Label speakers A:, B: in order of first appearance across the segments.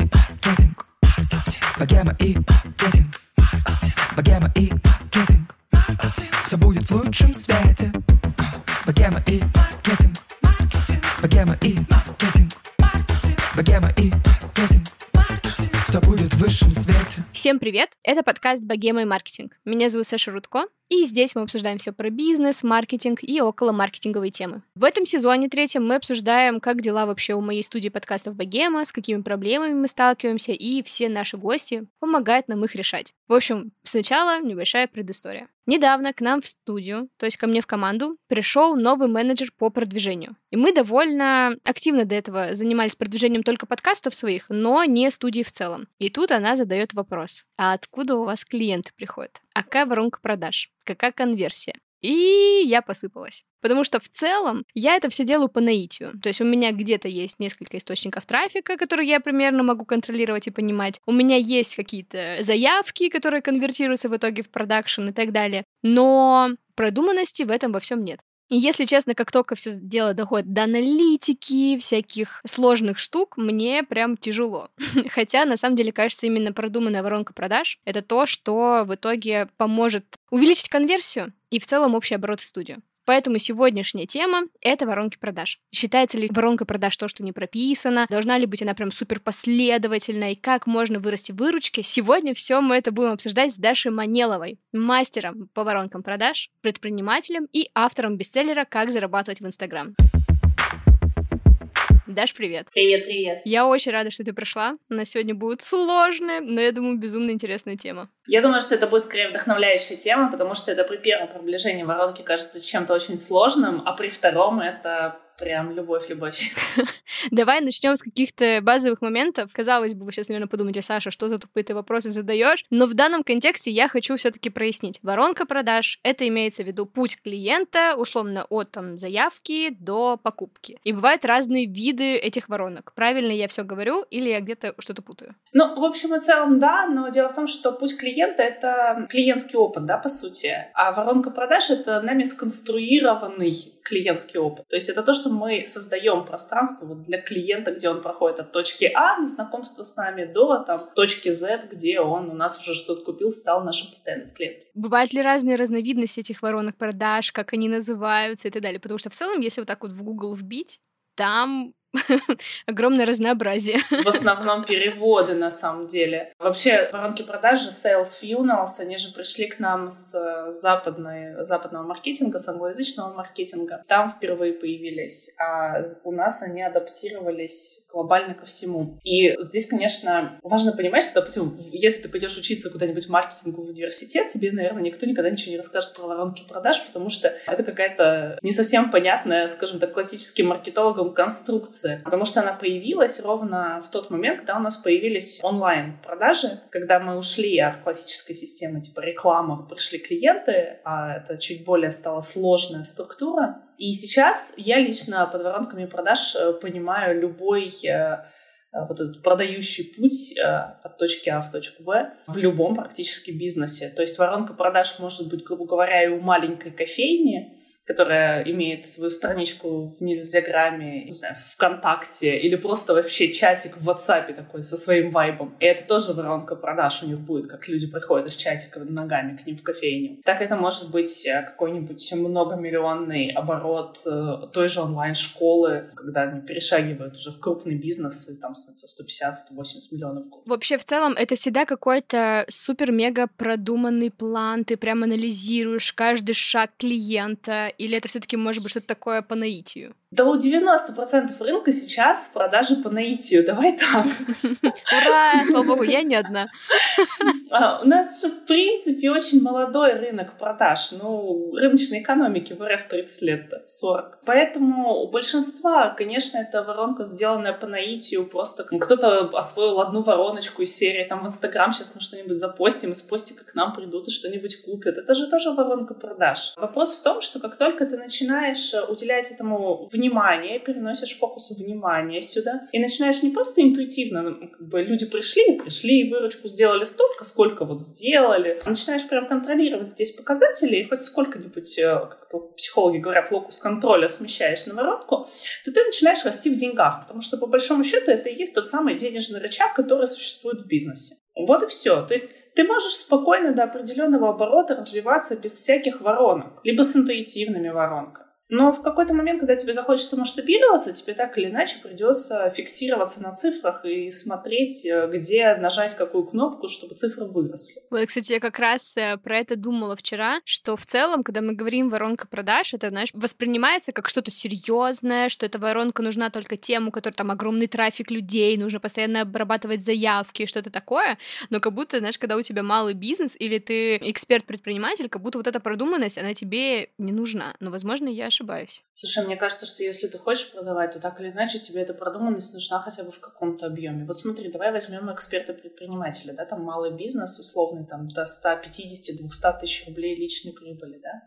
A: маркетинг. Богема и маркетинг. Богема и маркетинг. Все будет в лучшем свете. Богема и маркетинг.
B: Всем привет! Это подкаст «Богема и маркетинг». Меня зовут Саша Рудко, и здесь мы обсуждаем все про бизнес, маркетинг и около маркетинговой темы. В этом сезоне третьем мы обсуждаем, как дела вообще у моей студии подкастов «Богема», с какими проблемами мы сталкиваемся, и все наши гости помогают нам их решать. В общем, сначала небольшая предыстория. Недавно к нам в студию, то есть ко мне в команду, пришел новый менеджер по продвижению. И мы довольно активно до этого занимались продвижением только подкастов своих, но не студии в целом. И тут она задает вопрос. А откуда у вас клиенты приходят? А какая воронка продаж? Какая конверсия? И я посыпалась. Потому что в целом я это все делаю по наитию. То есть у меня где-то есть несколько источников трафика, которые я примерно могу контролировать и понимать. У меня есть какие-то заявки, которые конвертируются в итоге в продакшн и так далее. Но продуманности в этом во всем нет. И если честно, как только все дело доходит до аналитики, всяких сложных штук, мне прям тяжело. Хотя, на самом деле, кажется, именно продуманная воронка продаж — это то, что в итоге поможет увеличить конверсию и в целом общий оборот в студию. Поэтому сегодняшняя тема — это воронки продаж. Считается ли воронка продаж то, что не прописано? Должна ли быть она прям супер последовательной? Как можно вырасти в выручке? Сегодня все мы это будем обсуждать с Дашей Манеловой, мастером по воронкам продаж, предпринимателем и автором бестселлера «Как зарабатывать в Инстаграм». Даш, привет.
C: Привет, привет.
B: Я очень рада, что ты пришла. У нас сегодня будет сложная, но, я думаю, безумно интересная тема.
C: Я думаю, что это будет скорее вдохновляющая тема, потому что это при первом приближении воронки кажется чем-то очень сложным, а при втором это прям любовь-любовь.
B: Давай начнем с каких-то базовых моментов. Казалось бы, вы сейчас, наверное, подумаете, Саша, что за тупые ты вопросы задаешь? Но в данном контексте я хочу все-таки прояснить. Воронка продаж — это имеется в виду путь клиента, условно, от там, заявки до покупки. И бывают разные виды этих воронок. Правильно я все говорю или я где-то что-то путаю?
C: Ну, в общем и целом, да, но дело в том, что путь клиента — это клиентский опыт, да, по сути. А воронка продаж — это нами сконструированный клиентский опыт. То есть это то, что мы создаем пространство вот для клиента, где он проходит от точки А на знакомство с нами до там, точки Z, где он у нас уже что-то купил, стал нашим постоянным клиентом.
B: Бывают ли разные разновидности этих воронок продаж, как они называются и так далее? Потому что в целом, если вот так вот в Google вбить, там огромное разнообразие.
C: В основном переводы, на самом деле. Вообще, воронки продажи, sales funnels, они же пришли к нам с э, западной, западного маркетинга, с англоязычного маркетинга. Там впервые появились, а у нас они адаптировались глобально ко всему. И здесь, конечно, важно понимать, что, допустим, если ты пойдешь учиться куда-нибудь маркетингу в университет, тебе, наверное, никто никогда ничего не расскажет про воронки продаж, потому что это какая-то не совсем понятная, скажем так, классическим маркетологам конструкция, потому что она появилась ровно в тот момент, когда у нас появились онлайн-продажи, когда мы ушли от классической системы типа реклама, пришли клиенты, а это чуть более стала сложная структура, и сейчас я лично под воронками продаж э, понимаю любой э, э, вот этот продающий путь от точки А в точку Б в любом практически бизнесе. То есть воронка продаж может быть, грубо говоря, и у маленькой кофейни, которая имеет свою страничку в Нельзяграме, не знаю, ВКонтакте или просто вообще чатик в WhatsApp такой со своим вайбом. И это тоже воронка продаж у них будет, как люди приходят из чатика ногами к ним в кофейню. Так это может быть э, какой-нибудь многомиллионный оборот э, той же онлайн-школы, когда они перешагивают уже в крупный бизнес и там становится 150-180 миллионов в год.
B: Вообще, в целом, это всегда какой-то супер-мега продуманный план, ты прям анализируешь каждый шаг клиента, или это все-таки может быть что-то такое по наитию?
C: Да у 90% рынка сейчас продажи по наитию. Давай так.
B: Ура! Слава богу, я не одна.
C: А, у нас же, в принципе, очень молодой рынок продаж. Ну, рыночной экономики в РФ 30 лет, 40. Поэтому у большинства, конечно, это воронка, сделанная по наитию. Просто кто-то освоил одну вороночку из серии. Там в Инстаграм сейчас мы что-нибудь запостим, из постика к нам придут и что-нибудь купят. Это же тоже воронка продаж. Вопрос в том, что как только ты начинаешь уделять этому внимание, внимание, переносишь фокус внимания сюда и начинаешь не просто интуитивно, ну, как бы люди пришли, пришли, выручку сделали столько, сколько вот сделали. А начинаешь прям контролировать здесь показатели и хоть сколько-нибудь, э, как психологи говорят, локус контроля смещаешь на воронку, то ты начинаешь расти в деньгах, потому что по большому счету это и есть тот самый денежный рычаг, который существует в бизнесе. Вот и все. То есть ты можешь спокойно до определенного оборота развиваться без всяких воронок, либо с интуитивными воронками. Но в какой-то момент, когда тебе захочется масштабироваться, тебе так или иначе придется фиксироваться на цифрах и смотреть, э, где нажать какую кнопку, чтобы цифры выросли.
B: Вот, кстати, я как раз э, про это думала вчера, что в целом, когда мы говорим воронка продаж, это, знаешь, воспринимается как что-то серьезное, что эта воронка нужна только тем, у которых там огромный трафик людей, нужно постоянно обрабатывать заявки, что-то такое. Но как будто, знаешь, когда у тебя малый бизнес или ты эксперт-предприниматель, как будто вот эта продуманность, она тебе не нужна. Но, возможно, я ошибаюсь ошибаюсь.
C: Слушай, мне кажется, что если ты хочешь продавать, то так или иначе тебе эта продуманность нужна хотя бы в каком-то объеме. Вот смотри, давай возьмем эксперта-предпринимателя, да, там малый бизнес, условный, там до 150-200 тысяч рублей личной прибыли, да,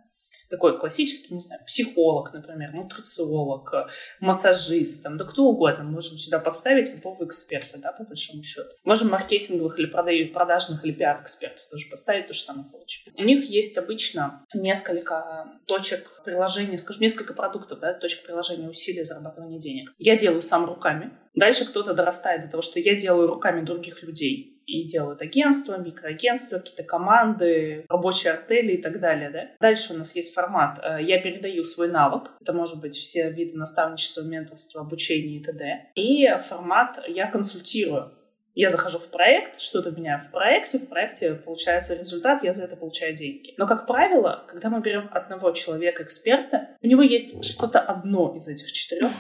C: такой классический, не знаю, психолог, например, нутрициолог, массажист, там, да кто угодно. Мы можем сюда подставить любого эксперта, да, по большому счету. Можем маркетинговых или продажных или пиар-экспертов тоже поставить, то же самое получим. У них есть обычно несколько точек приложения, скажем, несколько продуктов, да, точек приложения усилий зарабатывания денег. Я делаю сам руками. Дальше кто-то дорастает до того, что я делаю руками других людей и делают агентства, микроагентства, какие-то команды, рабочие артели и так далее. Да? Дальше у нас есть формат э, «Я передаю свой навык». Это может быть все виды наставничества, менторства, обучения и т.д. И формат «Я консультирую». Я захожу в проект, что-то меняю в проекте, в проекте получается результат, я за это получаю деньги. Но, как правило, когда мы берем одного человека-эксперта, у него есть что-то одно из этих четырех.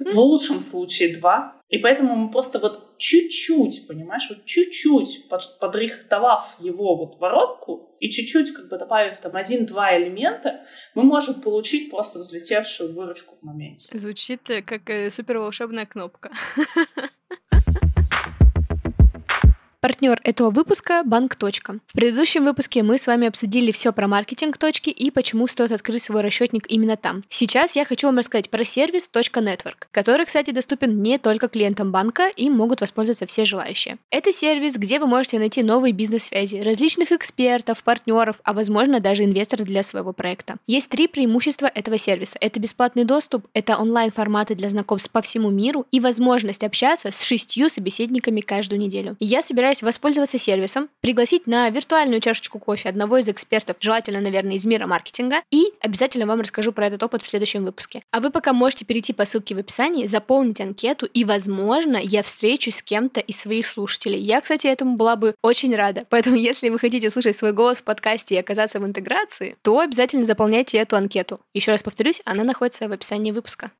C: В лучшем случае два. И поэтому мы просто вот чуть-чуть, понимаешь, вот чуть-чуть подрихтовав его вот воронку и чуть-чуть как бы добавив там один-два элемента, мы можем получить просто взлетевшую выручку в моменте.
B: Звучит э, как э, супер волшебная кнопка. Партнер этого выпуска – Банк. В предыдущем выпуске мы с вами обсудили все про маркетинг точки и почему стоит открыть свой расчетник именно там. Сейчас я хочу вам рассказать про сервис .network, который, кстати, доступен не только клиентам банка и могут воспользоваться все желающие. Это сервис, где вы можете найти новые бизнес-связи, различных экспертов, партнеров, а возможно даже инвесторов для своего проекта. Есть три преимущества этого сервиса. Это бесплатный доступ, это онлайн-форматы для знакомств по всему миру и возможность общаться с шестью собеседниками каждую неделю. Я собираюсь собираюсь воспользоваться сервисом, пригласить на виртуальную чашечку кофе одного из экспертов, желательно, наверное, из мира маркетинга, и обязательно вам расскажу про этот опыт в следующем выпуске. А вы пока можете перейти по ссылке в описании, заполнить анкету, и, возможно, я встречусь с кем-то из своих слушателей. Я, кстати, этому была бы очень рада. Поэтому, если вы хотите слушать свой голос в подкасте и оказаться в интеграции, то обязательно заполняйте эту анкету. Еще раз повторюсь, она находится в описании выпуска.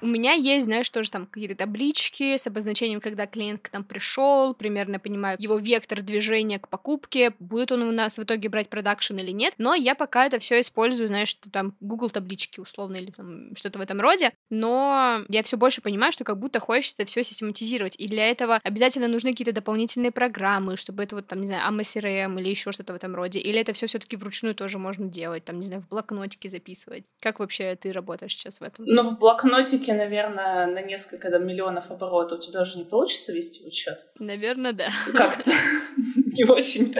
B: У меня есть, знаешь, тоже там какие-то таблички с обозначением, когда клиент к нам пришел, примерно понимаю его вектор движения к покупке, будет он у нас в итоге брать продакшн или нет. Но я пока это все использую, знаешь, что там Google таблички условно или там что-то в этом роде. Но я все больше понимаю, что как будто хочется все систематизировать. И для этого обязательно нужны какие-то дополнительные программы, чтобы это вот там, не знаю, AMA или еще что-то в этом роде. Или это все все-таки вручную тоже можно делать, там, не знаю, в блокнотике записывать. Как вообще ты работаешь сейчас в этом?
C: Ну, в блокнотике рынке, наверное, на несколько да, миллионов оборотов у тебя уже не получится вести учет?
B: Наверное, да.
C: Как-то не очень.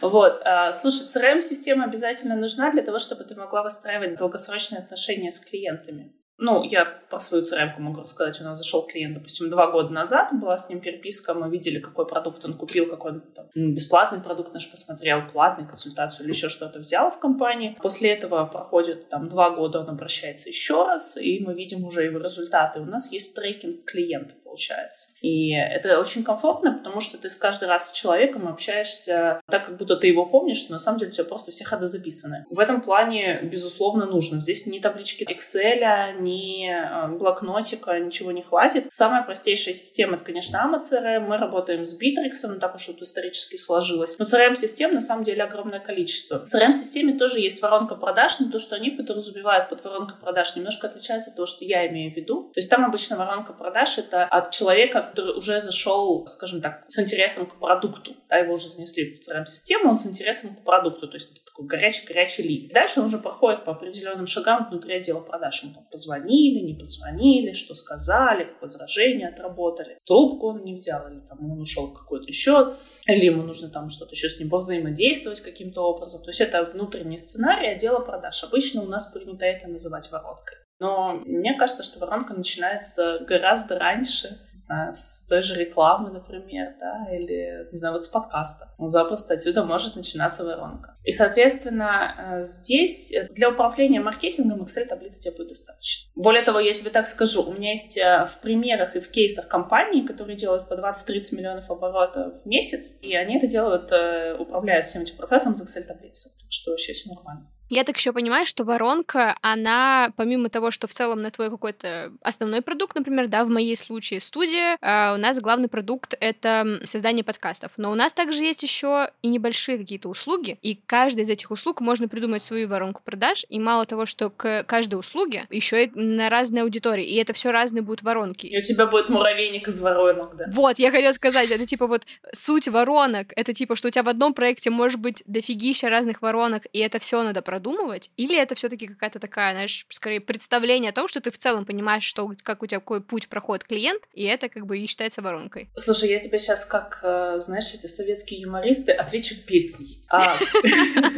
C: Вот. А, слушай, CRM-система обязательно нужна для того, чтобы ты могла выстраивать долгосрочные отношения с клиентами. Ну, я про свою crm могу рассказать. У нас зашел клиент, допустим, два года назад, была с ним переписка, мы видели, какой продукт он купил, какой там, бесплатный продукт наш посмотрел, платный, консультацию или еще что-то взял в компании. После этого проходит там два года, он обращается еще раз, и мы видим уже его результаты. У нас есть трекинг клиента, получается. И это очень комфортно, потому что ты с каждый раз с человеком общаешься так, как будто ты его помнишь, но на самом деле тебя просто все ходы записаны. В этом плане, безусловно, нужно. Здесь ни таблички Excel, ни э, блокнотика, ничего не хватит. Самая простейшая система — это, конечно, AMA CRM. Мы работаем с Bittrex, так уж вот исторически сложилось. Но CRM-систем на самом деле огромное количество. В CRM-системе тоже есть воронка продаж, но то, что они подразумевают под воронкой продаж, немножко отличается от того, что я имею в виду. То есть там обычно воронка продаж — это от человека, который уже зашел, скажем так, с интересом к продукту. Да, его уже занесли в CRM-систему, он с интересом к продукту. То есть это такой горячий-горячий лид. Дальше он уже проходит по определенным шагам внутри отдела продаж. Ему там позвонили, не позвонили, что сказали, возражения отработали. Трубку он не взял, или там он ушел какой-то еще или ему нужно там что-то еще с ним повзаимодействовать каким-то образом. То есть это внутренний сценарий отдела продаж. Обычно у нас принято это называть вороткой. Но мне кажется, что воронка начинается гораздо раньше, не знаю, с той же рекламы, например, да, или, не знаю, вот с подкаста. Запросто отсюда может начинаться воронка. И, соответственно, э, здесь для управления маркетингом Excel-таблицы тебе будет достаточно. Более того, я тебе так скажу, у меня есть э, в примерах и в кейсах компании, которые делают по 20-30 миллионов оборота в месяц, и они это делают, э, управляют всем этим процессом с Excel-таблицы. Так что вообще все нормально.
B: Я так еще понимаю, что воронка, она, помимо того, что в целом на твой какой-то основной продукт, например, да, в моей случае студия, э, у нас главный продукт — это создание подкастов. Но у нас также есть еще и небольшие какие-то услуги, и каждой из этих услуг можно придумать свою воронку продаж, и мало того, что к каждой услуге еще и на разные аудитории, и это все разные будут воронки.
C: И у тебя будет муравейник из воронок, да?
B: Вот, я хотела сказать, это типа вот суть воронок, это типа, что у тебя в одном проекте может быть дофигища разных воронок, и это все надо продумать, продумывать, или это все-таки какая-то такая, знаешь, скорее представление о том, что ты в целом понимаешь, что как у тебя какой путь проходит клиент, и это как бы и считается воронкой.
C: Слушай, я тебе сейчас как, э, знаешь, эти советские юмористы отвечу песней. А,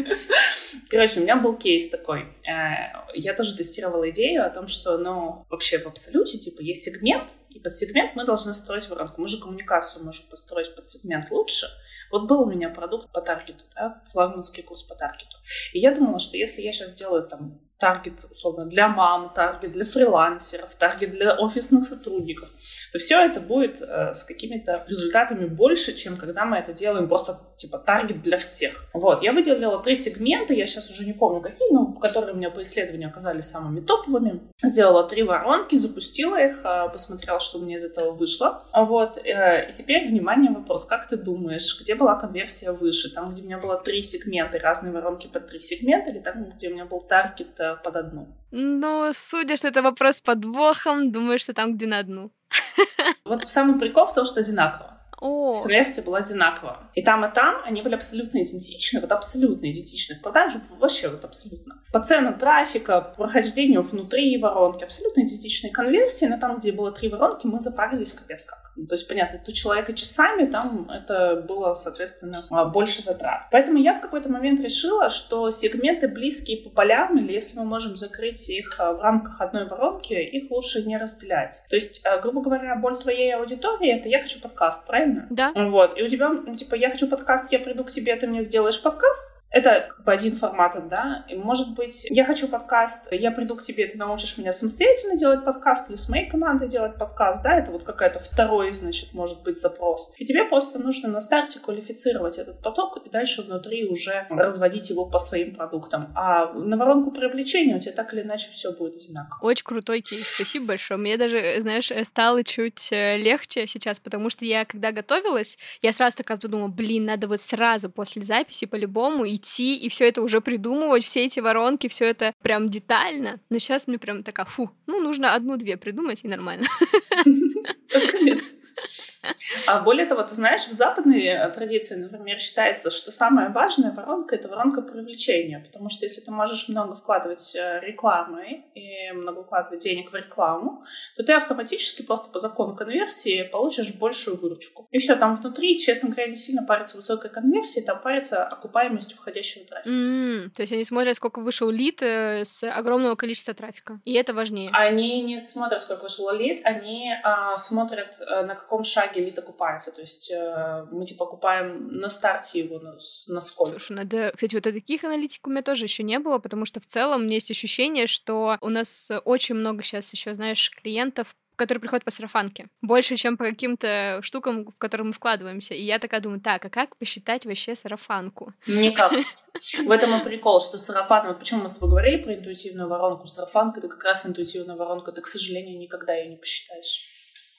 C: короче, у меня был кейс такой. Э, я тоже тестировала идею о том, что, ну, вообще в абсолюте, типа, есть сегмент, и под сегмент мы должны строить воронку. Мы же коммуникацию можем построить под сегмент лучше. Вот был у меня продукт по таргету, да, флагманский курс по таргету. И я думала, что если я сейчас сделаю там таргет, условно, для мам, таргет для фрилансеров, таргет для офисных сотрудников, то все это будет э, с какими-то результатами больше, чем когда мы это делаем просто типа таргет для всех. Вот, я выделила три сегмента, я сейчас уже не помню какие, но которые у меня по исследованию оказались самыми топовыми. Сделала три воронки, запустила их, э, посмотрела, что у меня из этого вышло. Вот, э, и теперь, внимание, вопрос, как ты думаешь, где была конверсия выше? Там, где у меня было три сегмента, разные воронки под три сегмента, или там, где у меня был таргет э, под одну?
B: Ну, судя, что это вопрос подвохом, думаю, что там, где на одну.
C: Вот самый прикол в том, что одинаково.
B: О.
C: Конверсия была одинакова. И там, и там они были абсолютно идентичны, вот абсолютно идентичны. В продаже вообще вот абсолютно. По ценам трафика, прохождению внутри воронки, абсолютно идентичные конверсии, но там, где было три воронки, мы запарились капец как. Ну, то есть, понятно, у человека часами, там это было, соответственно, а, больше затрат. Поэтому я в какой-то момент решила, что сегменты близкие по полям, или если мы можем закрыть их а, в рамках одной воронки, их лучше не разделять. То есть, а, грубо говоря, боль твоей аудитории — это я хочу подкаст, правильно?
B: Да.
C: Вот. И у тебя, типа, я хочу подкаст, я приду к тебе, ты мне сделаешь подкаст, это по один формат, да. И, может быть, я хочу подкаст, я приду к тебе, ты научишь меня самостоятельно делать подкаст или с моей командой делать подкаст, да, это вот какая-то второй, значит, может быть, запрос. И тебе просто нужно на старте квалифицировать этот поток и дальше внутри уже разводить его по своим продуктам. А на воронку привлечения у тебя так или иначе все будет одинаково.
B: Очень крутой кейс, спасибо большое. Мне даже, знаешь, стало чуть э, легче сейчас, потому что я, когда готовилась, я сразу такая подумала, блин, надо вот сразу после записи по-любому идти идти и все это уже придумывать, все эти воронки, все это прям детально. Но сейчас мне прям такая, фу, ну, нужно одну-две придумать, и нормально.
C: Конечно. А более того, ты знаешь, в западной э, традиции, например, считается, что самая важная воронка — это воронка привлечения, потому что если ты можешь много вкладывать э, рекламы и много вкладывать денег в рекламу, то ты автоматически просто по закону конверсии получишь большую выручку. И все, там внутри, честно говоря, не сильно парится высокой конверсии, там парится окупаемостью входящего трафика.
B: Mm, то есть они смотрят, сколько вышел лид э, с огромного количества трафика, и это важнее.
C: Они не смотрят, сколько вышел лид, они а, смотрят, на каком шаге шаге элит окупается. То есть э, мы типа окупаем на старте его на, на сколько.
B: Слушай, надо... Кстати, вот таких аналитик у меня тоже еще не было, потому что в целом у меня есть ощущение, что у нас очень много сейчас еще, знаешь, клиентов которые приходят по сарафанке. Больше, чем по каким-то штукам, в которые мы вкладываемся. И я такая думаю, так, а как посчитать вообще сарафанку?
C: Никак. В этом и прикол, что сарафан, вот почему мы с тобой говорили про интуитивную воронку, сарафанка — это как раз интуитивная воронка, ты, к сожалению, никогда ее не посчитаешь.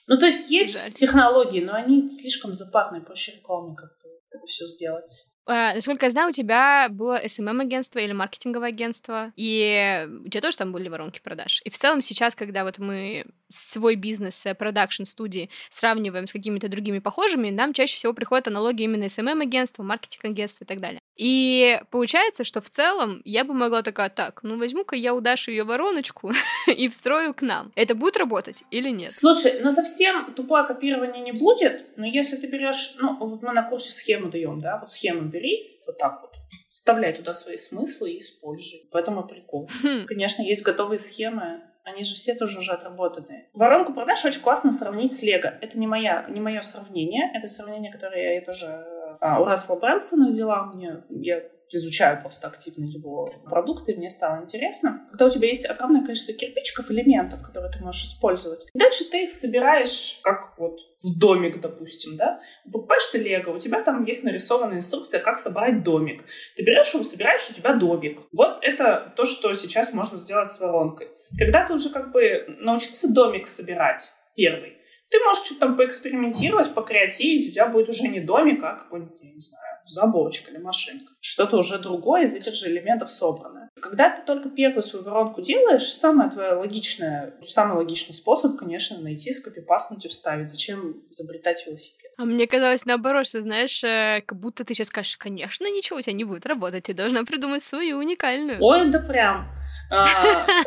C: Ну, то есть есть Жаль. технологии, но они слишком запарные, проще рекламы как бы это все сделать.
B: А, насколько я знаю, у тебя было SMM-агентство или маркетинговое агентство, и у тебя тоже там были воронки продаж. И в целом сейчас, когда вот мы свой бизнес, э, продакшн студии сравниваем с какими-то другими похожими, нам чаще всего приходят аналогии именно SMM-агентства, маркетинг-агентства и так далее. И получается, что в целом я бы могла такая, так, ну возьму-ка я у Даши ее вороночку и встрою к нам. Это будет работать или нет?
C: Слушай, ну совсем тупое копирование не будет, но если ты берешь, ну вот мы на курсе схему даем, да, вот схему бери, вот так вот, вставляй туда свои смыслы и используй. В этом и прикол. Хм. Конечно, есть готовые схемы, они же все тоже уже отработанные. Воронку продаж очень классно сравнить с Лего. Это не, моя, не мое сравнение, это сравнение, которое я тоже а, у Рассела Брэнсона взяла. Мне, я изучаю просто активно его продукты, мне стало интересно. Когда у тебя есть огромное количество кирпичиков, элементов, которые ты можешь использовать, и дальше ты их собираешь, как вот в домик, допустим, да? Покупаешь ты лего, у тебя там есть нарисованная инструкция, как собрать домик. Ты берешь его, собираешь, у тебя домик. Вот это то, что сейчас можно сделать с воронкой. Когда ты уже как бы научился домик собирать, первый, ты можешь что-то там поэкспериментировать, покреативить, у тебя будет уже не домик, а какой-нибудь, я не знаю, заборчик или машинка. Что-то уже другое из этих же элементов собранное. Когда ты только первую свою воронку делаешь, самое твое логичное, самый логичный способ, конечно, найти, скопипаснуть и вставить. Зачем изобретать велосипед?
B: А мне казалось наоборот, что, знаешь, э, как будто ты сейчас скажешь, конечно, ничего у тебя не будет работать, ты должна придумать свою уникальную.
C: Ой, да прям. А,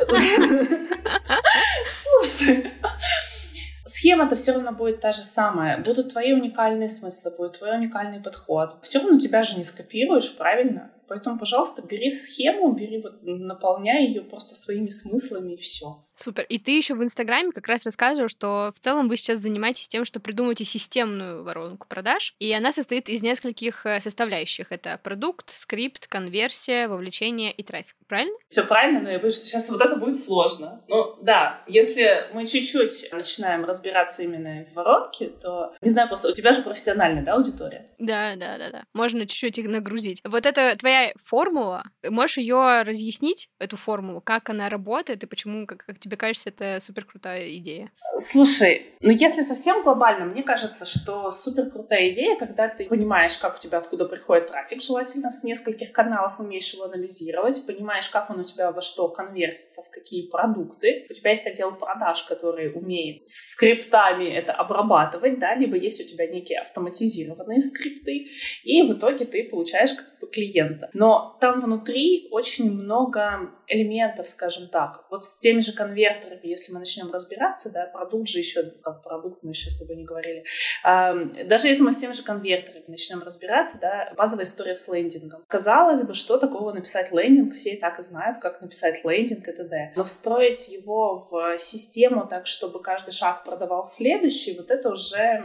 C: слушай, схема-то все равно будет та же самая. Будут твои уникальные смыслы, будет твой уникальный подход. Все равно тебя же не скопируешь, правильно? Поэтому, пожалуйста, бери схему, бери вот, наполняй ее просто своими смыслами и все.
B: Супер. И ты еще в Инстаграме как раз рассказывал, что в целом вы сейчас занимаетесь тем, что придумываете системную воронку продаж, и она состоит из нескольких э, составляющих. Это продукт, скрипт, конверсия, вовлечение и трафик. Правильно?
C: Все правильно, но я боюсь, что сейчас вот это будет сложно. Ну да, если мы чуть-чуть начинаем разбираться именно в воронке, то, не знаю, просто у тебя же профессиональная, да, аудитория?
B: Да, да, да, да. Можно чуть-чуть их нагрузить. Вот это твоя формула, можешь ее разъяснить, эту формулу, как она работает и почему, как, как тебе тебе кажется, это супер крутая идея?
C: Слушай, ну если совсем глобально, мне кажется, что супер крутая идея, когда ты понимаешь, как у тебя откуда приходит трафик, желательно с нескольких каналов умеешь его анализировать, понимаешь, как он у тебя во что конвертится, в какие продукты. У тебя есть отдел продаж, который умеет скриптами это обрабатывать, да, либо есть у тебя некие автоматизированные скрипты, и в итоге ты получаешь как бы клиента. Но там внутри очень много элементов, скажем так. Вот с теми же конвертами конвертерами, если мы начнем разбираться, да, продукт же еще, как продукт мы еще с тобой не говорили, даже если мы с теми же конвертерами начнем разбираться, да, базовая история с лендингом. Казалось бы, что такого написать лендинг, все и так и знают, как написать лендинг и т.д. Но встроить его в систему так, чтобы каждый шаг продавал следующий, вот это уже,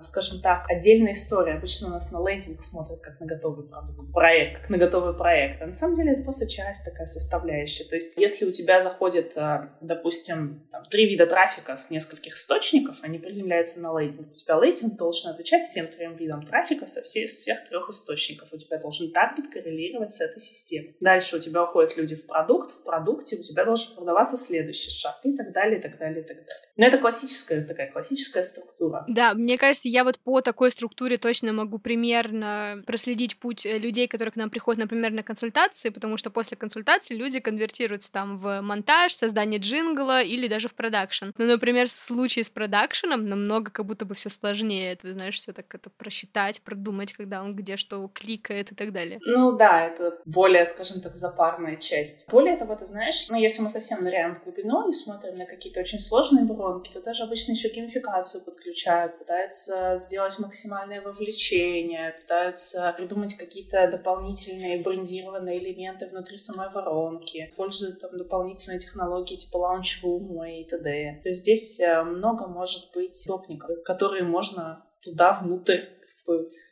C: скажем так, отдельная история. Обычно у нас на лендинг смотрят как на готовый продукт, проект, как на готовый проект. А на самом деле это просто часть такая составляющая. То есть если у тебя заходит а, допустим, там, три вида трафика с нескольких источников, они приземляются на лейтинг. У тебя лейтинг должен отвечать всем трем видам трафика со всех, всех трех источников. У тебя должен таргет коррелировать с этой системой. Дальше у тебя уходят люди в продукт, в продукте у тебя должен продаваться следующий шаг и так далее, и так далее, и так далее. Но это классическая такая классическая структура.
B: Да, мне кажется, я вот по такой структуре точно могу примерно проследить путь э, людей, которые к нам приходят, например, на консультации, потому что после консультации люди конвертируются там в монтаж, создание джин джингла или даже в продакшн. Но, например, в случае с продакшеном намного как будто бы все сложнее. Это, знаешь, все так это просчитать, продумать, когда он где что кликает и так далее.
C: Ну да, это более, скажем так, запарная часть. Более того, ты знаешь, ну если мы совсем ныряем в глубину и смотрим на какие-то очень сложные воронки, то даже обычно еще геймификацию подключают, пытаются сделать максимальное вовлечение, пытаются придумать какие-то дополнительные брендированные элементы внутри самой воронки, используют там дополнительные технологии типа лаунчрум и т.д. То есть здесь э, много может быть топников, которые можно туда внутрь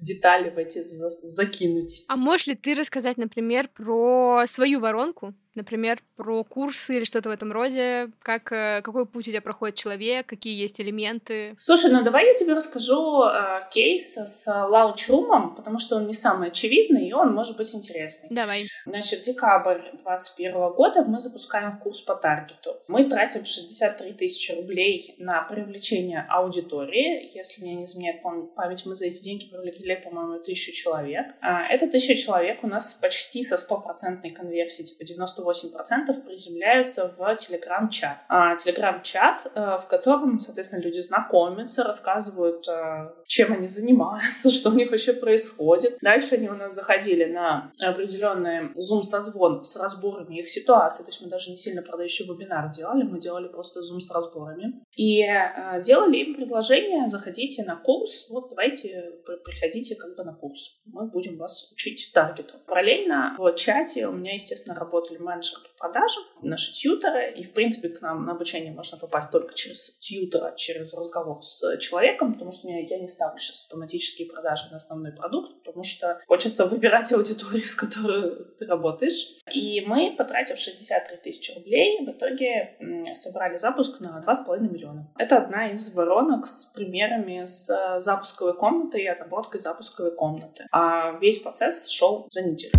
C: детали в эти закинуть.
B: А можешь ли ты рассказать, например, про свою воронку? Например, про курсы или что-то в этом роде. Как, э, какой путь у тебя проходит человек, какие есть элементы?
C: Слушай, ну давай я тебе расскажу э, кейс с лаунчрумом, потому что он не самый очевидный, и он может быть интересный.
B: Давай.
C: Значит, декабрь 2021 года мы запускаем курс по таргету. Мы тратим 63 тысячи рублей на привлечение аудитории. Если мне не изменяет память, мы за эти деньги привлекли, по-моему, тысячу человек. А, это тысяча человек у нас почти со стопроцентной конверсией, типа 98 98% приземляются в Телеграм-чат. А, Телеграм-чат, э, в котором, соответственно, люди знакомятся, рассказывают, э, чем они занимаются, что у них вообще происходит. Дальше они у нас заходили на определенный зум-созвон с разборами их ситуации, то есть мы даже не сильно продающий вебинар делали, мы делали просто зум с разборами. И э, делали им предложение, заходите на курс, вот давайте приходите как бы на курс, мы будем вас учить таргету. Параллельно в чате у меня, естественно, работали менеджер по продажам, наши тьютеры, и, в принципе, к нам на обучение можно попасть только через тьютера, через разговор с человеком, потому что я, я не ставлю сейчас автоматические продажи на основной продукт, потому что хочется выбирать аудиторию, с которой ты работаешь. И мы, потратив 63 тысячи рублей, в итоге собрали запуск на 2,5 миллиона. Это одна из воронок с примерами с запусковой комнаты и отработкой запусковой комнаты. А весь процесс шел за неделю.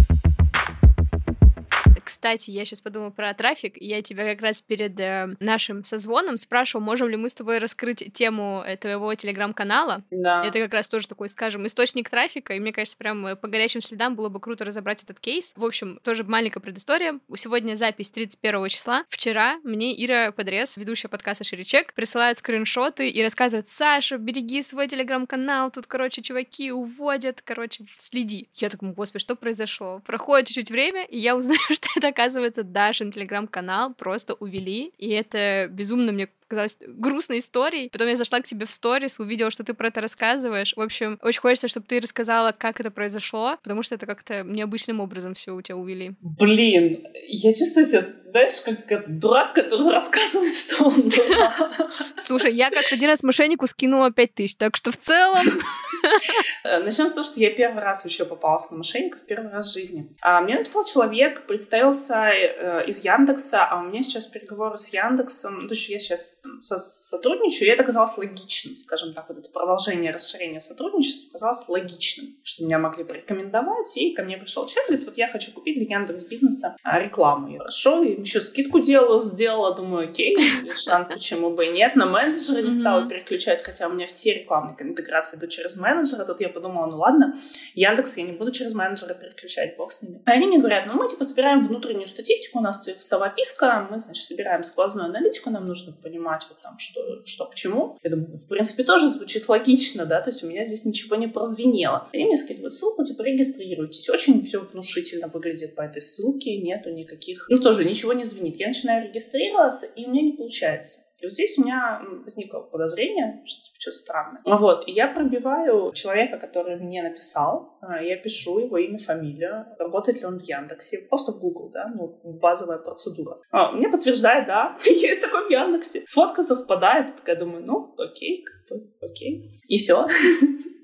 B: Кстати, я сейчас подумала про трафик. Я тебя как раз перед э, нашим созвоном спрашивала, можем ли мы с тобой раскрыть тему э, твоего телеграм-канала.
C: Да.
B: Это как раз тоже такой, скажем, источник трафика. И мне кажется, прям э, по горячим следам было бы круто разобрать этот кейс. В общем, тоже маленькая предыстория. Сегодня запись 31 числа. Вчера мне Ира Подрез, ведущая подкаста Ширичек, присылает скриншоты и рассказывает, Саша, береги свой телеграм-канал, тут, короче, чуваки уводят, короче, следи. Я такой, господи, что произошло? Проходит чуть-чуть время, и я узнаю, что это оказывается, Дашин телеграм-канал просто увели, и это безумно мне казалось грустной историей. Потом я зашла к тебе в сторис, увидела, что ты про это рассказываешь. В общем, очень хочется, чтобы ты рассказала, как это произошло, потому что это как-то необычным образом все у тебя увели.
C: Блин, я чувствую себя, знаешь, как этот дурак, который рассказывает, что он.
B: Слушай, я как-то один раз мошеннику скинула пять тысяч, так что в целом...
C: Э, Начнем с того, что я первый раз вообще попалась на мошенников, первый раз в жизни. А мне написал человек, представился э, из Яндекса, а у меня сейчас переговоры с Яндексом, ну, то есть я сейчас со сотрудничаю, и это казалось логичным, скажем так, вот это продолжение расширения сотрудничества казалось логичным, что меня могли порекомендовать, и ко мне пришел человек, говорит, вот я хочу купить для Яндекс бизнеса а, рекламу. Я хорошо, и еще скидку делала, сделала, думаю, окей, шанс, почему бы и нет, на менеджера не стала переключать, хотя у меня все рекламные интеграции идут через менеджера, тут я подумала, ну ладно, Яндекс я не буду через менеджера переключать, бог с ними. А они мне говорят, ну мы типа собираем внутреннюю статистику, у нас типа совописка, мы, значит, собираем сквозную аналитику, нам нужно понимать, понимать, вот там, что, что к чему. Я думаю, в принципе, тоже звучит логично, да, то есть у меня здесь ничего не прозвенело. Они мне скидывают ссылку, типа, регистрируйтесь. Очень все внушительно выглядит по этой ссылке, нету никаких... Ну, тоже ничего не звенит. Я начинаю регистрироваться, и у меня не получается. И вот здесь у меня возникло подозрение, что типа, что странное. Вот, я пробиваю человека, который мне написал, а, я пишу его имя, фамилию, работает ли он в Яндексе, просто в Google, да, ну, базовая процедура. А, мне подтверждает, да, есть такой в Яндексе. Фотка совпадает, такая думаю, ну, окей, окей. И все.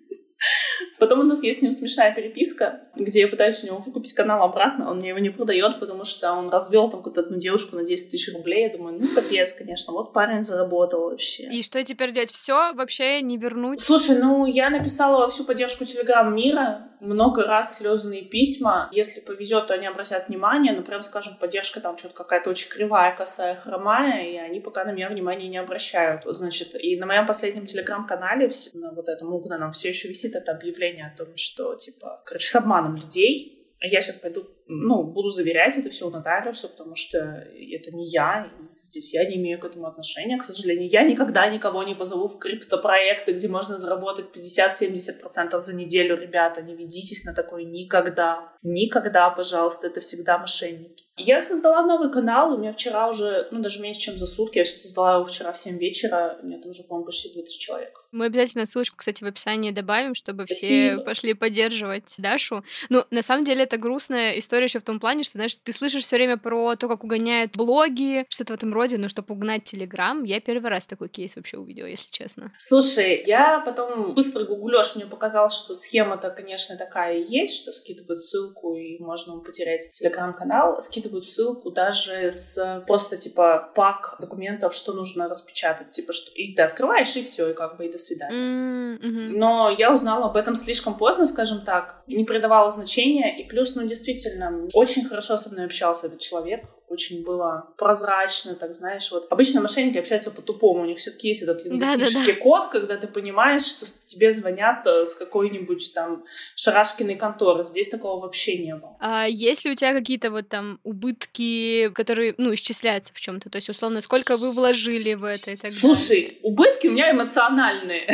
C: Потом у нас есть с ним смешная переписка, где я пытаюсь у него выкупить канал обратно, он мне его не продает, потому что он развел там какую-то одну девушку на 10 тысяч рублей. Я думаю, ну, капец, конечно, вот парень заработал вообще.
B: И что теперь делать? Все вообще не вернуть?
C: Слушай, ну, я написала во всю поддержку Телеграм мира, много раз слезные письма. Если повезет, то они обратят внимание, но прям, скажем, поддержка там что-то какая-то очень кривая, косая, хромая, и они пока на меня внимания не обращают. Значит, и на моем последнем телеграм-канале, на вот этом угнанном, все еще висит это объявление о том, что, типа, короче, с обманом людей. Я сейчас пойду ну, буду заверять это все у нотариуса, потому что это не я, здесь я не имею к этому отношения, к сожалению. Я никогда никого не позову в криптопроекты, где можно заработать 50-70% за неделю. Ребята, не ведитесь на такое никогда. Никогда, пожалуйста, это всегда мошенники. Я создала новый канал, у меня вчера уже, ну, даже меньше, чем за сутки, я создала его вчера в 7 вечера, у меня там уже, по-моему, почти 2000 человек.
B: Мы обязательно ссылочку, кстати, в описании добавим, чтобы Спасибо. все пошли поддерживать Дашу. Ну, на самом деле, это грустная история история еще в том плане, что, знаешь, ты слышишь все время про то, как угоняют блоги, что-то в этом роде, но чтобы угнать Телеграм, я первый раз такой кейс вообще увидела, если честно.
C: Слушай, я потом быстро гуглёшь, мне показалось, что схема-то, конечно, такая и есть, что скидывают ссылку, и можно потерять Телеграм-канал, скидывают ссылку даже с просто, типа, пак документов, что нужно распечатать, типа, что и ты открываешь, и все, и как бы, и до свидания.
B: Mm-hmm.
C: Но я узнала об этом слишком поздно, скажем так, не придавала значения, и плюс, ну, действительно, очень хорошо со мной общался этот человек, очень было прозрачно, так знаешь, вот. Обычно мошенники общаются по-тупому, у них все-таки есть этот лингвистический да, да, да. код, когда ты понимаешь, что тебе звонят э, с какой-нибудь там шарашкиной конторы. Здесь такого вообще не было.
B: А есть ли у тебя какие-то вот там убытки, которые, ну, исчисляются в чем-то? То есть, условно, сколько вы вложили в это и так далее?
C: Слушай, убытки у меня эмоциональные.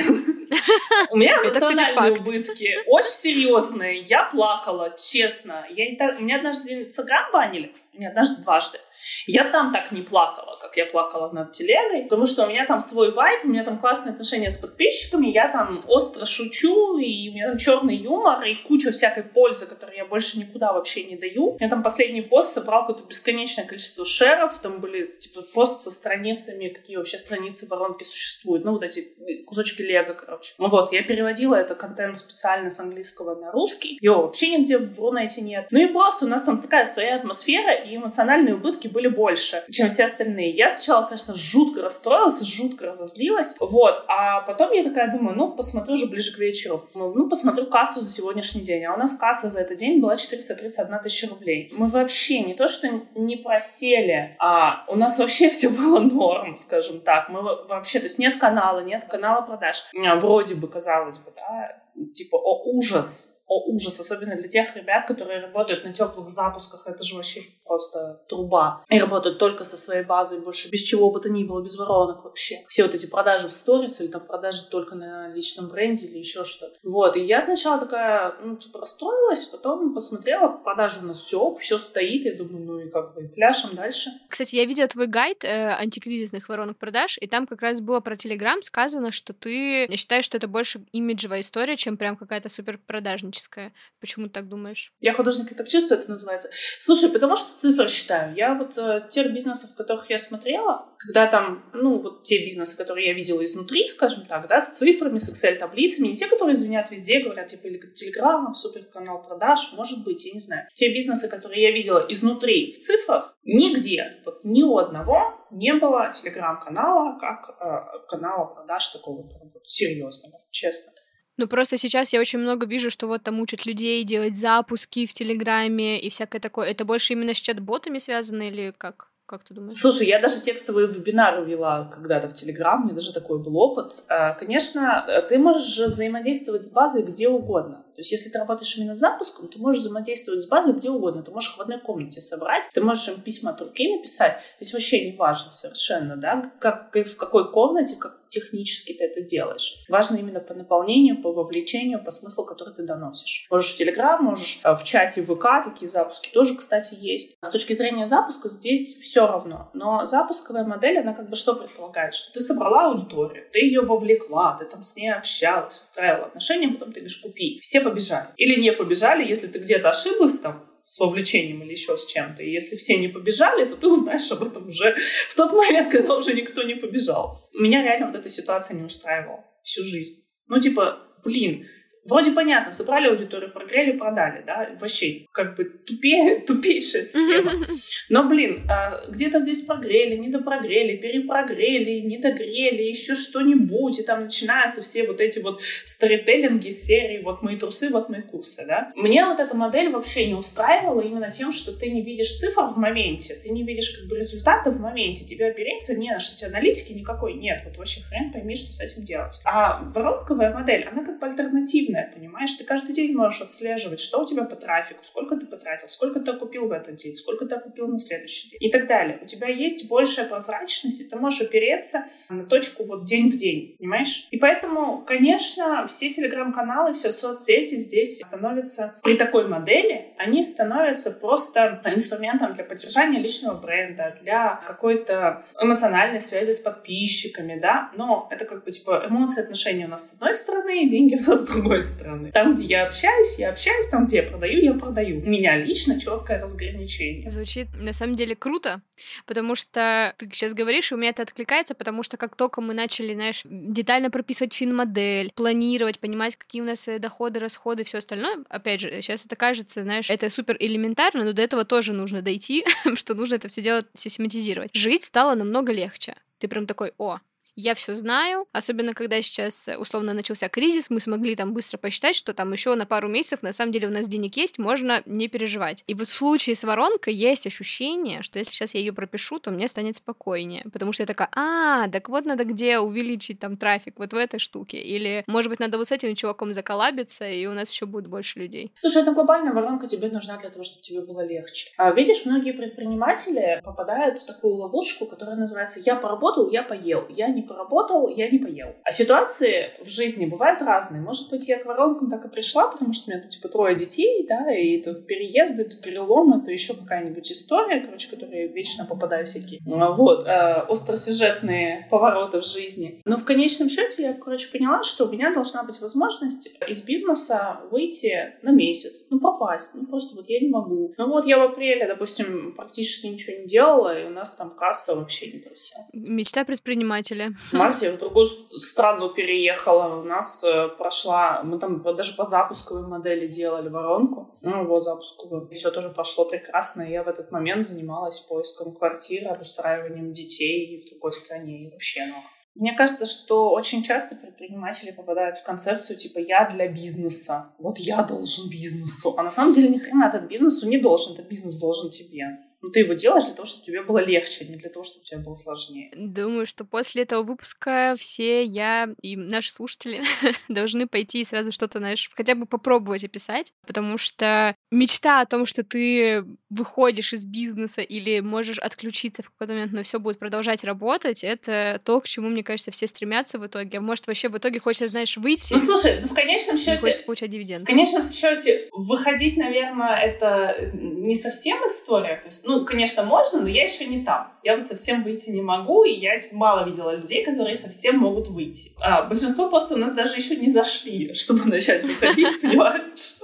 C: У меня эмоциональные убытки, очень серьезные. Я плакала, честно. Так... Меня однажды Инстаграм банили, меня однажды дважды. Я там так не плакала, как я плакала над телегой, потому что у меня там свой вайб, у меня там классные отношения с подписчиками, я там остро шучу, и у меня там черный юмор, и куча всякой пользы, которую я больше никуда вообще не даю. Я там последний пост собрал какое-то бесконечное количество шеров, там были типа пост со страницами, какие вообще страницы воронки существуют, ну вот эти кусочки лего, короче. Ну вот, я переводила это контент специально с английского на русский, его вообще нигде в Рунете нет. Ну и просто у нас там такая своя атмосфера, и эмоциональные убытки были больше, чем все остальные. Я сначала, конечно, жутко расстроилась, жутко разозлилась, вот, а потом я такая думаю, ну, посмотрю уже ближе к вечеру. Ну, посмотрю кассу за сегодняшний день, а у нас касса за этот день была 431 тысяча рублей. Мы вообще не то, что не просели, а у нас вообще все было норм, скажем так. Мы вообще, то есть нет канала, нет канала продаж. Вроде бы, казалось бы, да, типа, о, ужас, ужас, особенно для тех ребят, которые работают на теплых запусках. Это же вообще просто труба. И работают только со своей базой, больше без чего бы то ни было, без воронок вообще. Все вот эти продажи в сторис или там продажи только на личном бренде или еще что-то. Вот, и я сначала такая, ну, типа, расстроилась, потом посмотрела, продажи у нас все, все стоит, я думаю, ну и как бы пляшем дальше.
B: Кстати, я видела твой гайд э, антикризисных воронок продаж, и там как раз было про Телеграм сказано, что ты считаешь, что это больше имиджевая история, чем прям какая-то супер продажничество художническое. Почему ты так думаешь?
C: Я художник и так чувствую, это называется. Слушай, потому что цифры считаю. Я вот э, тех бизнесов, которых я смотрела, когда там, ну, вот те бизнесы, которые я видела изнутри, скажем так, да, с цифрами, с Excel-таблицами, не те, которые звенят везде, говорят, типа, или Telegram, супер канал продаж, может быть, я не знаю. Те бизнесы, которые я видела изнутри в цифрах, нигде, вот ни у одного не было телеграм-канала как э, канала продаж такого вот, серьезного, честно.
B: Ну, просто сейчас я очень много вижу, что вот там учат людей делать запуски в Телеграме и всякое такое. Это больше именно с чат-ботами связано или как? Как ты думаешь?
C: Слушай, я даже текстовые вебинары вела когда-то в Телеграм, у меня даже такой был опыт. А, конечно, ты можешь взаимодействовать с базой где угодно. То есть, если ты работаешь именно с запуском, ты можешь взаимодействовать с базой где угодно. Ты можешь в одной комнате собрать, ты можешь им письма от руки написать. Здесь вообще не важно совершенно, да, как, в какой комнате, как технически ты это делаешь. Важно именно по наполнению, по вовлечению, по смыслу, который ты доносишь. Можешь в Телеграм, можешь э, в чате ВК, такие запуски тоже, кстати, есть. С точки зрения запуска здесь все равно. Но запусковая модель, она как бы что предполагает? Что ты собрала аудиторию, ты ее вовлекла, ты там с ней общалась, выстраивала отношения, потом ты говоришь, купи. Все побежали. Или не побежали, если ты где-то ошиблась там, с вовлечением или еще с чем-то. И если все не побежали, то ты узнаешь об этом уже в тот момент, когда уже никто не побежал. Меня реально вот эта ситуация не устраивала всю жизнь. Ну, типа, блин, Вроде понятно, собрали аудиторию, прогрели, продали, да, вообще как бы тупее, тупейшая схема. Но, блин, а где-то здесь прогрели, недопрогрели, перепрогрели, недогрели, еще что-нибудь, и там начинаются все вот эти вот сторителлинги серии «Вот мои трусы, вот мои курсы», да. Мне вот эта модель вообще не устраивала именно тем, что ты не видишь цифр в моменте, ты не видишь как бы результаты в моменте, тебе опереться не на что, тебе аналитики никакой нет, вот вообще хрен пойми, что с этим делать. А воронковая модель, она как бы альтернативная активная, понимаешь? Ты каждый день можешь отслеживать, что у тебя по трафику, сколько ты потратил, сколько ты купил в этот день, сколько ты купил на следующий день и так далее. У тебя есть большая прозрачность, и ты можешь опереться на точку вот день в день, понимаешь? И поэтому, конечно, все телеграм-каналы, все соцсети здесь становятся при такой модели, они становятся просто инструментом для поддержания личного бренда, для какой-то эмоциональной связи с подписчиками, да, но это как бы типа эмоции, отношения у нас с одной стороны, деньги у нас с другой одной стороны. Там, где я общаюсь, я общаюсь, там, где я продаю, я продаю. У меня лично четкое разграничение.
B: Звучит на самом деле круто, потому что ты сейчас говоришь, и у меня это откликается, потому что как только мы начали, знаешь, детально прописывать фин-модель, планировать, понимать, какие у нас э, доходы, расходы, все остальное, опять же, сейчас это кажется, знаешь, это супер элементарно, но до этого тоже нужно дойти, что нужно это все дело систематизировать. Жить стало намного легче. Ты прям такой, о, я все знаю, особенно когда сейчас условно начался кризис, мы смогли там быстро посчитать, что там еще на пару месяцев на самом деле у нас денег есть, можно не переживать. И вот в случае с воронкой есть ощущение, что если сейчас я ее пропишу, то мне станет спокойнее, потому что я такая, а, так вот надо где увеличить там трафик, вот в этой штуке, или может быть надо вот с этим чуваком заколабиться, и у нас еще будет больше людей.
C: Слушай, это глобальная воронка тебе нужна для того, чтобы тебе было легче. А, видишь, многие предприниматели попадают в такую ловушку, которая называется «я поработал, я поел, я не поработал, я не поел. А ситуации в жизни бывают разные. Может быть, я к воронкам так и пришла, потому что у меня тут, типа, трое детей, да, и тут переезды, тут переломы, то еще какая-нибудь история, короче, которой я вечно попадаю всякие, а, вот, э, остросюжетные повороты в жизни. Но в конечном счете я, короче, поняла, что у меня должна быть возможность из бизнеса выйти на месяц, ну, попасть, ну, просто вот я не могу. Ну, вот я в апреле, допустим, практически ничего не делала, и у нас там касса вообще не просела.
B: Мечта предпринимателя.
C: Мартия в другую страну переехала. У нас э, прошла, мы там даже по запусковой модели делали воронку. Ну, вот запусковую. И все тоже прошло прекрасно. И я в этот момент занималась поиском квартиры, обустраиванием детей в другой стране. И вообще, ну, мне кажется, что очень часто предприниматели попадают в концепцию типа «я для бизнеса». Вот я должен бизнесу. А на самом деле ни хрена этот бизнесу не должен. Этот бизнес должен тебе. Ну, ты его делаешь для того, чтобы тебе было легче, а не для того, чтобы тебе было сложнее.
B: Думаю, что после этого выпуска все я и наши слушатели должны пойти и сразу что-то, знаешь, хотя бы попробовать описать, потому что мечта о том, что ты выходишь из бизнеса или можешь отключиться в какой-то момент, но все будет продолжать работать, это то, к чему, мне кажется, все стремятся в итоге. А может, вообще в итоге хочется, знаешь, выйти.
C: Ну, слушай, ну, в конечном счете...
B: Хочется получать дивиденды.
C: В конечном счете, выходить, наверное, это не совсем история. То есть, ну, конечно, можно, но я еще не там. Я вот совсем выйти не могу, и я мало видела людей, которые совсем могут выйти. А большинство просто у нас даже еще не зашли, чтобы начать выходить, понимаешь?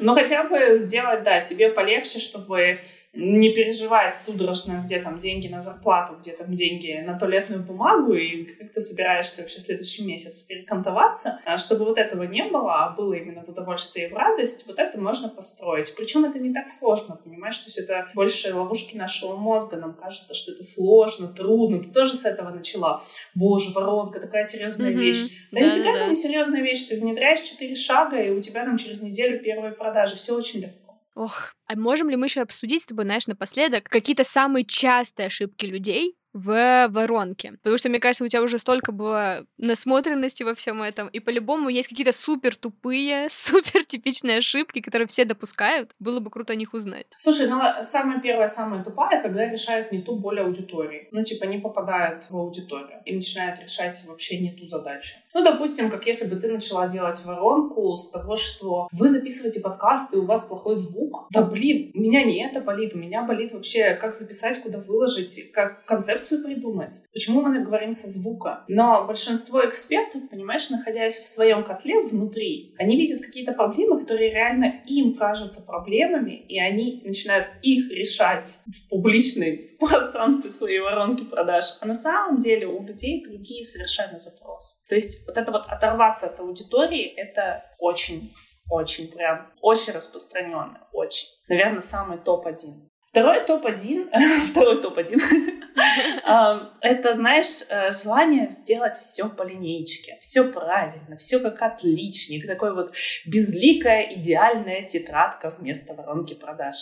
C: Но хотя бы сделать, да, себе полегче, чтобы не переживать судорожно, где там деньги на зарплату, где там деньги на туалетную бумагу, и как ты собираешься вообще следующий месяц перекантоваться, а чтобы вот этого не было, а было именно в удовольствие и в радость, вот это можно построить. Причем это не так сложно, понимаешь? То есть это больше ловушки нашего мозга. Нам кажется, что это сложно, трудно. Ты тоже с этого начала. Боже, воронка, такая серьезная mm-hmm. вещь. Да, да нифига да. это не серьезная вещь. Ты внедряешь четыре шага, и у тебя там через неделю первые продажи. Все очень легко.
B: Ох, а можем ли мы еще обсудить с тобой, знаешь, напоследок, какие-то самые частые ошибки людей, в воронке. Потому что, мне кажется, у тебя уже столько было насмотренности во всем этом, и по-любому есть какие-то супер тупые, супер типичные ошибки, которые все допускают. Было бы круто о них узнать.
C: Слушай, ну самая первая, самая тупая, когда решают не ту боль аудитории. Ну, типа, не попадают в аудиторию и начинают решать вообще не ту задачу. Ну, допустим, как если бы ты начала делать воронку с того, что вы записываете подкасты, и у вас плохой звук. Да, блин, меня не это болит, у меня болит вообще, как записать, куда выложить, как концепцию концепцию придумать. Почему мы говорим со звука? Но большинство экспертов, понимаешь, находясь в своем котле внутри, они видят какие-то проблемы, которые реально им кажутся проблемами, и они начинают их решать в публичной пространстве своей воронки продаж. А на самом деле у людей другие совершенно запросы. То есть вот это вот оторваться от аудитории, это очень очень прям, очень распространенный, очень. Наверное, самый топ-1. Второй топ-1, второй топ-1, это, знаешь, э, желание сделать все по линейке, все правильно, все как отличник, такой вот безликая идеальная тетрадка вместо воронки продаж.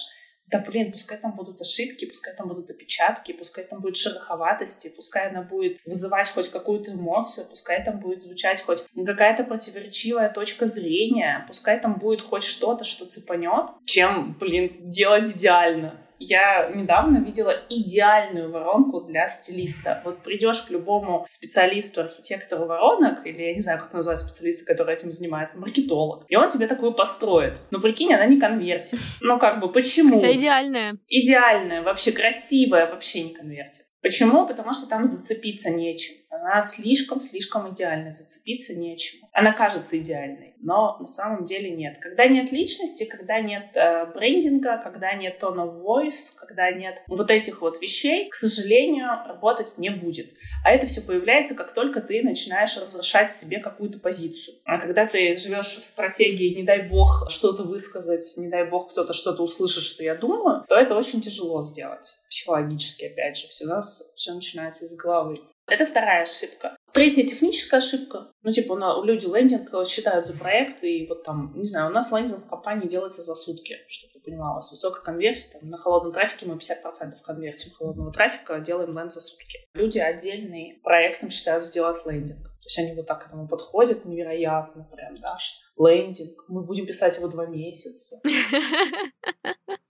C: Да блин, пускай там будут ошибки, пускай там будут опечатки, пускай там будет шероховатости, пускай она будет вызывать хоть какую-то эмоцию, пускай там будет звучать хоть какая-то противоречивая точка зрения, пускай там будет хоть что-то, что цепанет, чем, блин, делать идеально я недавно видела идеальную воронку для стилиста. Вот придешь к любому специалисту, архитектору воронок, или я не знаю, как называют специалиста, который этим занимается, маркетолог, и он тебе такую построит. Но прикинь, она не конвертит. Ну как бы, почему?
B: Хотя идеальная.
C: Идеальная, вообще красивая, вообще не конвертит. Почему? Потому что там зацепиться нечем. Она слишком-слишком идеальна, зацепиться нечему. Она кажется идеальной, но на самом деле нет. Когда нет личности, когда нет э, брендинга, когда нет tone of voice, когда нет вот этих вот вещей, к сожалению, работать не будет. А это все появляется, как только ты начинаешь разрешать себе какую-то позицию. А когда ты живешь в стратегии, не дай бог что-то высказать, не дай бог кто-то что-то услышит, что я думаю, то это очень тяжело сделать. Психологически, опять же, все у нас все начинается из головы. Это вторая ошибка. Третья техническая ошибка. Ну, типа, ну, люди лендинг считают за проект, и вот там, не знаю, у нас лендинг в компании делается за сутки, чтобы ты понимала, с высокой конверсией. Там, на холодном трафике мы 50% конвертим холодного трафика, делаем ленд за сутки. Люди отдельные проектом считают сделать лендинг. То есть они вот так к этому подходят невероятно, прям, да, лендинг, мы будем писать его два месяца.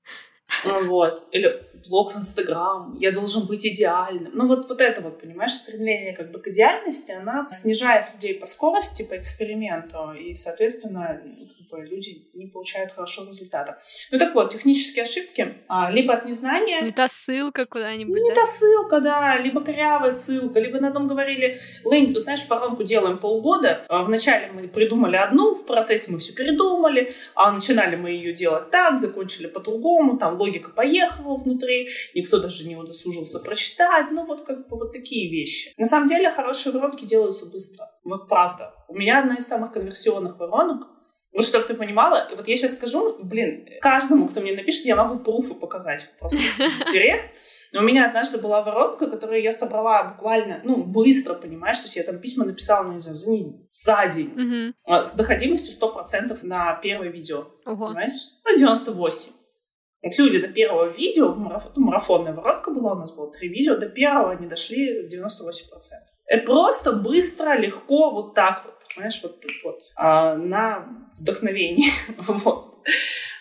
C: Ну вот. Или блог в Инстаграм, я должен быть идеальным. Ну вот, вот это вот, понимаешь, стремление как бы к идеальности, она снижает людей по скорости, по эксперименту, и, соответственно, как бы люди не получают хорошего результата. Ну так вот, технические ошибки, а, либо от незнания...
B: Не та ссылка куда-нибудь,
C: Не
B: да?
C: та ссылка, да, либо корявая ссылка, либо на том говорили, Лэнь, знаешь, воронку делаем полгода, а вначале мы придумали одну, в процессе мы все передумали, а начинали мы ее делать так, закончили по-другому, там логика поехала внутри, никто даже не удосужился прочитать, ну вот как бы вот такие вещи. На самом деле хорошие воронки делаются быстро, вот правда. У меня одна из самых конверсионных воронок, вот чтобы ты понимала, вот я сейчас скажу, блин, каждому, кто мне напишет, я могу пруфы показать просто в директ. Но у меня однажды была воронка, которую я собрала буквально, ну, быстро, понимаешь, то есть я там письма написала, ну, не знаю, за, неделю, за день. Угу. С доходимостью 100% на первое видео, Ого. понимаешь? Ну, 98. Вот люди до первого видео, в марафон, ну, марафонная воронка была, у нас было три видео, до первого они дошли 98%. Это просто быстро, легко, вот так вот знаешь, вот, вот а, на вдохновение. вот.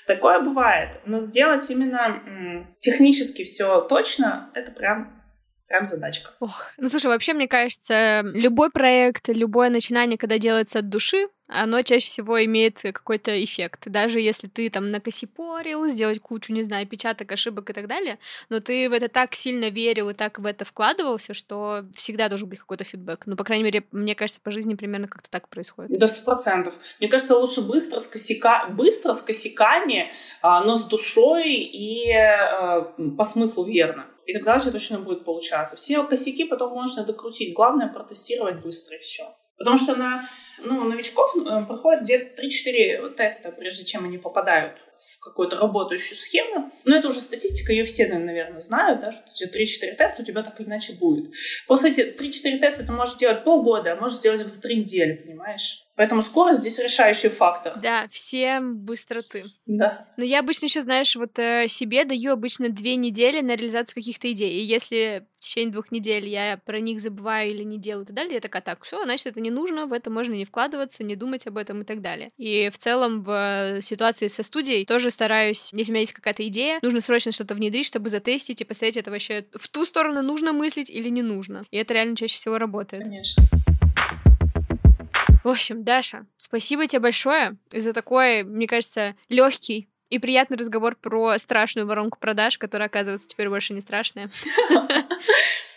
C: Такое бывает. Но сделать именно м, технически все точно, это прям прям задачка.
B: Ох, ну слушай, вообще, мне кажется, любой проект, любое начинание, когда делается от души, оно чаще всего имеет какой-то эффект. Даже если ты там накосипорил, сделать кучу, не знаю, печаток, ошибок и так далее, но ты в это так сильно верил и так в это вкладывался, что всегда должен быть какой-то фидбэк. Ну, по крайней мере, мне кажется, по жизни примерно как-то так происходит.
C: До процентов. Мне кажется, лучше быстро с, косяка... быстро с косяками, а, но с душой и а, по смыслу верно. И тогда у точно будет получаться. Все косяки потом можно докрутить. Главное протестировать быстро и все. Потому что на ну, новичков э, проходит где-то 3-4 теста, прежде чем они попадают в какую-то работающую схему. Но это уже статистика, ее все, наверное, знают, да, что 3-4 теста у тебя так или иначе будет. После этих 3-4 теста ты можешь делать полгода, а можешь сделать их за 3 недели, понимаешь? Поэтому скорость здесь решающий фактор.
B: Да, всем быстроты.
C: Да.
B: Но я обычно еще, знаешь, вот э, себе даю обычно две недели на реализацию каких-то идей. И если в течение двух недель я про них забываю или не делаю и так далее, я такая, так, все, значит, это не нужно, в это можно не вкладываться, не думать об этом и так далее. И в целом в э, ситуации со студией тоже стараюсь, если у меня есть какая-то идея, нужно срочно что-то внедрить, чтобы затестить и посмотреть, это вообще в ту сторону нужно мыслить или не нужно. И это реально чаще всего работает.
C: Конечно.
B: В общем, Даша, спасибо тебе большое за такой, мне кажется, легкий и приятный разговор про страшную воронку продаж, которая, оказывается, теперь больше не страшная.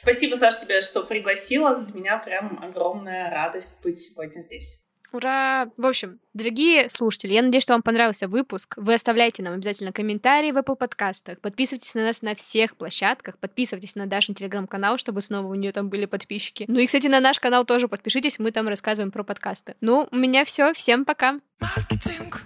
C: Спасибо, Саша, тебе, что пригласила. Для меня прям огромная радость быть сегодня здесь.
B: Ура! В общем, дорогие слушатели, я надеюсь, что вам понравился выпуск. Вы оставляйте нам обязательно комментарии в Apple подкастах, подписывайтесь на нас на всех площадках, подписывайтесь на Дашин телеграм-канал, чтобы снова у нее там были подписчики. Ну и, кстати, на наш канал тоже подпишитесь, мы там рассказываем про подкасты. Ну, у меня все, всем пока! Маркетинг.